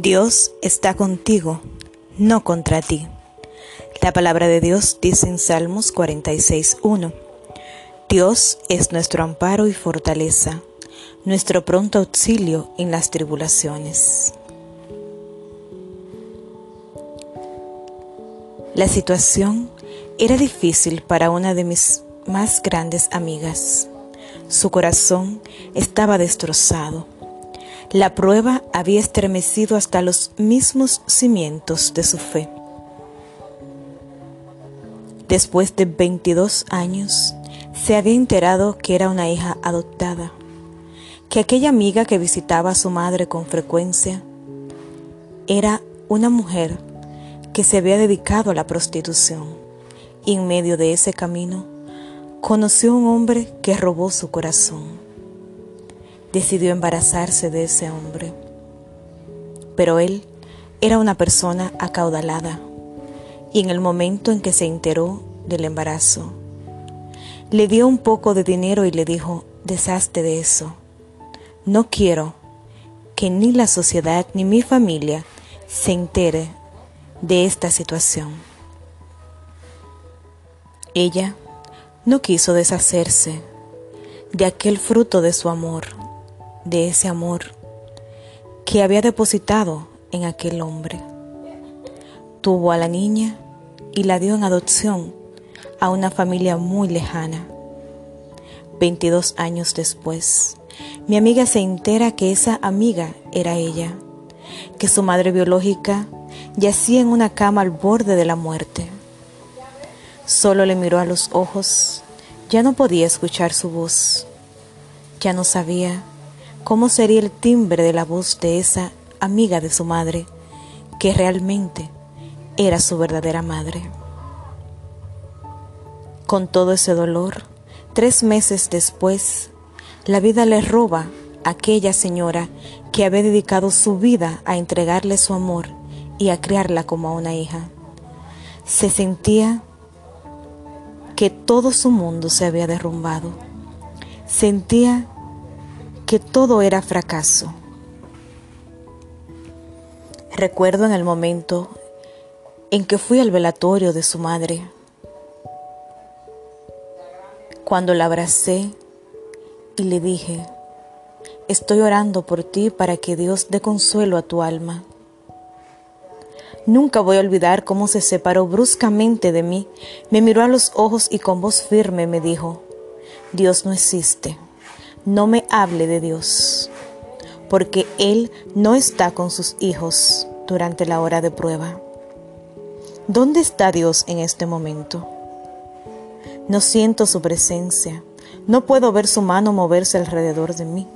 Dios está contigo, no contra ti. La palabra de Dios dice en Salmos 46.1. Dios es nuestro amparo y fortaleza, nuestro pronto auxilio en las tribulaciones. La situación era difícil para una de mis más grandes amigas. Su corazón estaba destrozado la prueba había estremecido hasta los mismos cimientos de su fe. Después de 22 años, se había enterado que era una hija adoptada, que aquella amiga que visitaba a su madre con frecuencia era una mujer que se había dedicado a la prostitución y en medio de ese camino conoció a un hombre que robó su corazón decidió embarazarse de ese hombre. Pero él era una persona acaudalada y en el momento en que se enteró del embarazo, le dio un poco de dinero y le dijo, deshazte de eso. No quiero que ni la sociedad ni mi familia se entere de esta situación. Ella no quiso deshacerse de aquel fruto de su amor de ese amor que había depositado en aquel hombre. Tuvo a la niña y la dio en adopción a una familia muy lejana. 22 años después, mi amiga se entera que esa amiga era ella, que su madre biológica yacía en una cama al borde de la muerte. Solo le miró a los ojos, ya no podía escuchar su voz, ya no sabía cómo sería el timbre de la voz de esa amiga de su madre, que realmente era su verdadera madre. Con todo ese dolor, tres meses después, la vida le roba a aquella señora que había dedicado su vida a entregarle su amor y a criarla como a una hija. Se sentía que todo su mundo se había derrumbado. Sentía que todo era fracaso. Recuerdo en el momento en que fui al velatorio de su madre, cuando la abracé y le dije, estoy orando por ti para que Dios dé consuelo a tu alma. Nunca voy a olvidar cómo se separó bruscamente de mí, me miró a los ojos y con voz firme me dijo, Dios no existe no me hable de Dios, porque Él no está con sus hijos durante la hora de prueba. ¿Dónde está Dios en este momento? No siento su presencia, no puedo ver su mano moverse alrededor de mí,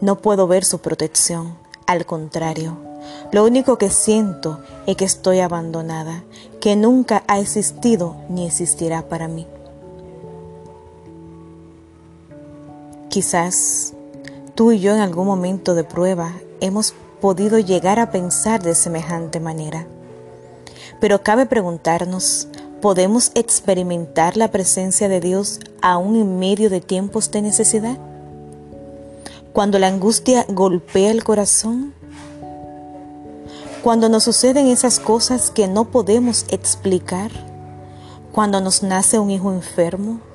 no puedo ver su protección, al contrario, lo único que siento es que estoy abandonada, que nunca ha existido ni existirá para mí. Quizás tú y yo en algún momento de prueba hemos podido llegar a pensar de semejante manera. Pero cabe preguntarnos, ¿podemos experimentar la presencia de Dios aún en medio de tiempos de necesidad? Cuando la angustia golpea el corazón, cuando nos suceden esas cosas que no podemos explicar, cuando nos nace un hijo enfermo,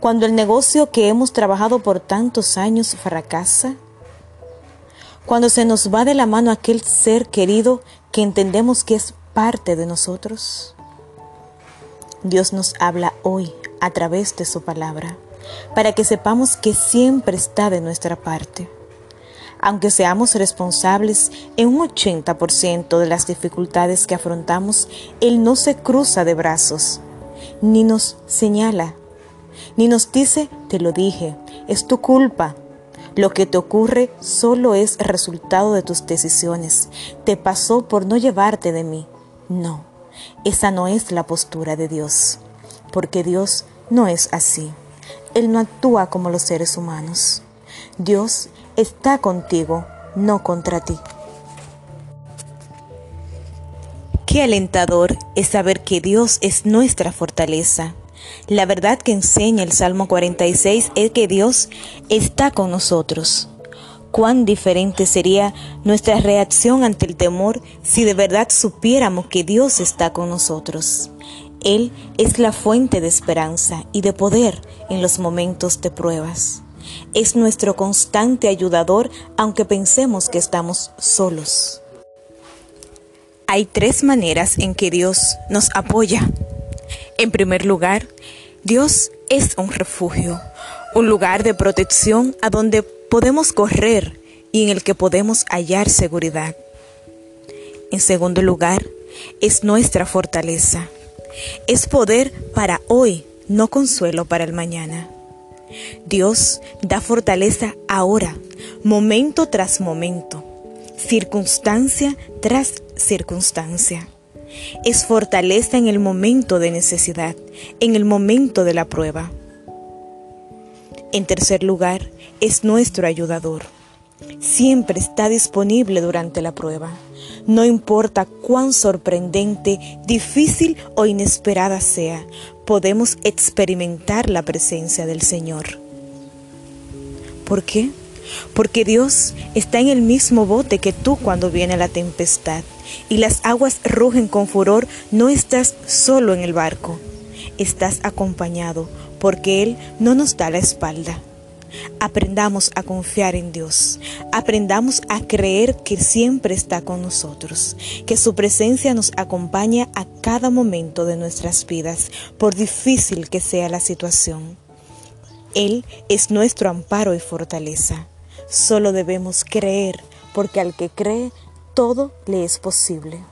cuando el negocio que hemos trabajado por tantos años fracasa, cuando se nos va de la mano aquel ser querido que entendemos que es parte de nosotros. Dios nos habla hoy a través de su palabra, para que sepamos que siempre está de nuestra parte. Aunque seamos responsables en un 80% de las dificultades que afrontamos, Él no se cruza de brazos, ni nos señala ni nos dice, te lo dije, es tu culpa. Lo que te ocurre solo es resultado de tus decisiones. Te pasó por no llevarte de mí. No, esa no es la postura de Dios, porque Dios no es así. Él no actúa como los seres humanos. Dios está contigo, no contra ti. Qué alentador es saber que Dios es nuestra fortaleza la verdad que enseña el Salmo 46 es que Dios está con nosotros. cuán diferente sería nuestra reacción ante el temor si de verdad supiéramos que Dios está con nosotros. Él es la fuente de esperanza y de poder en los momentos de pruebas. Es nuestro constante ayudador aunque pensemos que estamos solos. Hay tres maneras en que Dios nos apoya. En primer lugar, Dios es un refugio, un lugar de protección a donde podemos correr y en el que podemos hallar seguridad. En segundo lugar, es nuestra fortaleza. Es poder para hoy, no consuelo para el mañana. Dios da fortaleza ahora, momento tras momento, circunstancia tras circunstancia. Es fortaleza en el momento de necesidad, en el momento de la prueba. En tercer lugar, es nuestro ayudador. Siempre está disponible durante la prueba. No importa cuán sorprendente, difícil o inesperada sea, podemos experimentar la presencia del Señor. ¿Por qué? Porque Dios está en el mismo bote que tú cuando viene la tempestad y las aguas rugen con furor, no estás solo en el barco, estás acompañado porque Él no nos da la espalda. Aprendamos a confiar en Dios. Aprendamos a creer que siempre está con nosotros, que su presencia nos acompaña a cada momento de nuestras vidas, por difícil que sea la situación. Él es nuestro amparo y fortaleza. Solo debemos creer, porque al que cree, todo le es posible.